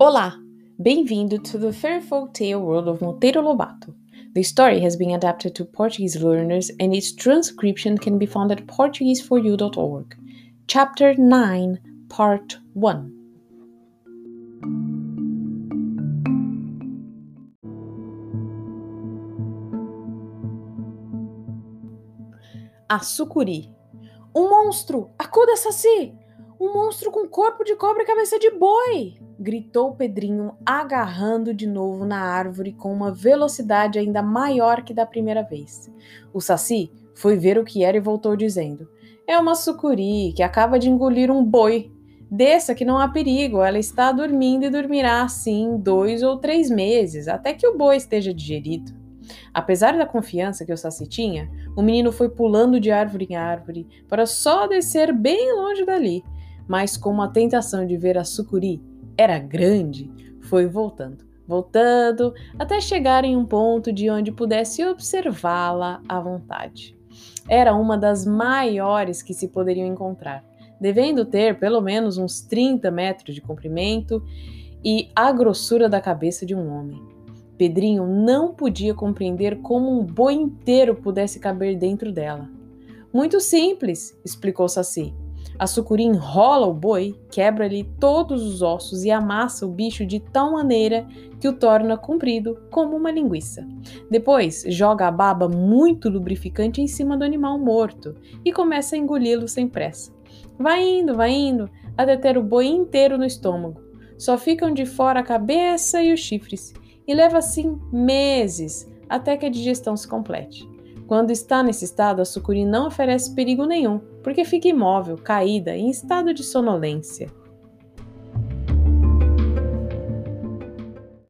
Olá! Bem-vindo to the Folk Tale world of Monteiro Lobato. The story has been adapted to Portuguese learners and its transcription can be found at portugueseforyou.org. Chapter 9, Part 1 A sucuri. Um monstro! Acuda, Saci! Um monstro com corpo de cobra e cabeça de boi! gritou Pedrinho, agarrando de novo na árvore com uma velocidade ainda maior que da primeira vez. O Saci foi ver o que era e voltou dizendo: É uma sucuri que acaba de engolir um boi. Desça que não há perigo, ela está dormindo e dormirá assim dois ou três meses, até que o boi esteja digerido. Apesar da confiança que o Saci tinha, o menino foi pulando de árvore em árvore para só descer bem longe dali, mas como a tentação de ver a sucuri era grande, foi voltando, voltando, até chegar em um ponto de onde pudesse observá-la à vontade. Era uma das maiores que se poderiam encontrar, devendo ter pelo menos uns 30 metros de comprimento e a grossura da cabeça de um homem. Pedrinho não podia compreender como um boi inteiro pudesse caber dentro dela. Muito simples, explicou Saci. A sucuri enrola o boi, quebra-lhe todos os ossos e amassa o bicho de tal maneira que o torna comprido como uma linguiça. Depois, joga a baba muito lubrificante em cima do animal morto e começa a engoli-lo sem pressa. Vai indo, vai indo, até ter o boi inteiro no estômago. Só ficam de fora a cabeça e os chifres, e leva assim meses até que a digestão se complete. Quando está nesse estado, a sucuri não oferece perigo nenhum, porque fica imóvel, caída, em estado de sonolência.